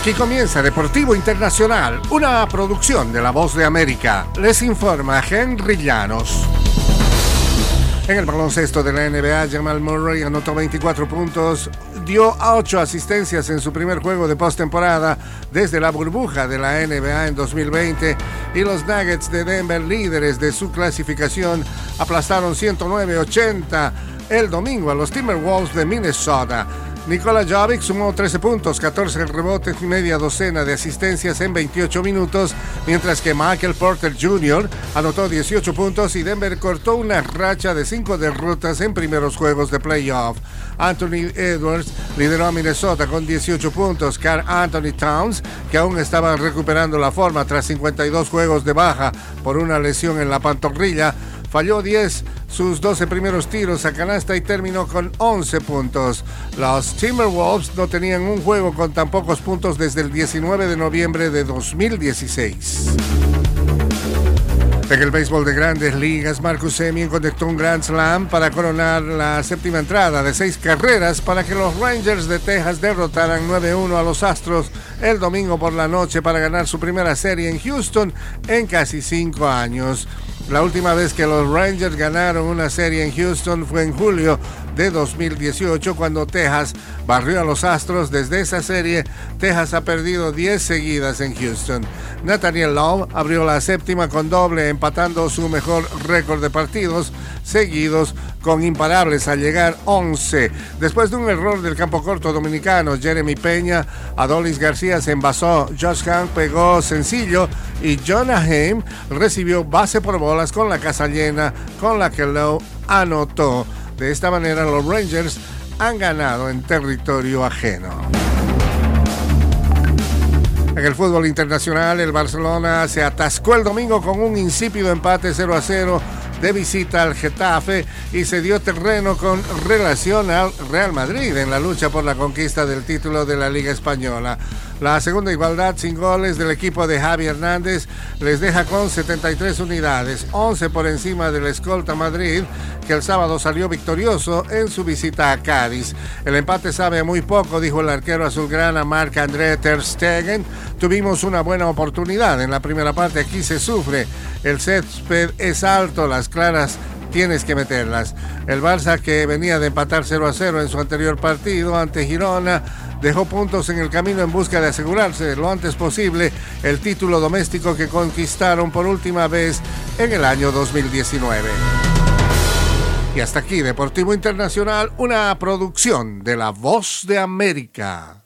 Aquí comienza Deportivo Internacional, una producción de La Voz de América. Les informa Henry Llanos. En el baloncesto de la NBA, Jamal Murray anotó 24 puntos, dio 8 asistencias en su primer juego de postemporada desde la burbuja de la NBA en 2020 y los Nuggets de Denver, líderes de su clasificación, aplastaron 109-80 el domingo a los Timberwolves de Minnesota. Nikola Jovic sumó 13 puntos, 14 rebotes y media docena de asistencias en 28 minutos, mientras que Michael Porter Jr. anotó 18 puntos y Denver cortó una racha de 5 derrotas en primeros juegos de playoff. Anthony Edwards lideró a Minnesota con 18 puntos. Carl Anthony Towns, que aún estaba recuperando la forma tras 52 juegos de baja por una lesión en la pantorrilla, falló 10 sus 12 primeros tiros a canasta y terminó con 11 puntos. Los Timberwolves no tenían un juego con tan pocos puntos desde el 19 de noviembre de 2016. En el béisbol de grandes ligas, Marcus Semien conectó un Grand Slam para coronar la séptima entrada de seis carreras para que los Rangers de Texas derrotaran 9-1 a los Astros el domingo por la noche para ganar su primera serie en Houston en casi cinco años. La última vez que los Rangers ganaron una serie en Houston fue en julio de 2018 cuando Texas barrió a los Astros. Desde esa serie, Texas ha perdido 10 seguidas en Houston. Nathaniel Love abrió la séptima con doble, empatando su mejor récord de partidos seguidos con imparables al llegar 11. Después de un error del campo corto dominicano, Jeremy Peña, Adolis García se envasó, Josh Hank pegó sencillo y Jonah Haim recibió base por con la casa llena, con la que Lowe anotó. De esta manera los Rangers han ganado en territorio ajeno. En el fútbol internacional, el Barcelona se atascó el domingo con un insípido empate 0 a 0 de visita al Getafe y se dio terreno con relación al Real Madrid en la lucha por la conquista del título de la Liga Española. La segunda igualdad sin goles del equipo de Javi Hernández les deja con 73 unidades, 11 por encima del escolta Madrid, que el sábado salió victorioso en su visita a Cádiz. El empate sabe muy poco, dijo el arquero azulgrana Marc André Ter Stegen. Tuvimos una buena oportunidad en la primera parte, aquí se sufre. El césped es alto, las claras tienes que meterlas. El Barça que venía de empatar 0 a 0 en su anterior partido ante Girona dejó puntos en el camino en busca de asegurarse lo antes posible el título doméstico que conquistaron por última vez en el año 2019. Y hasta aquí Deportivo Internacional, una producción de La Voz de América.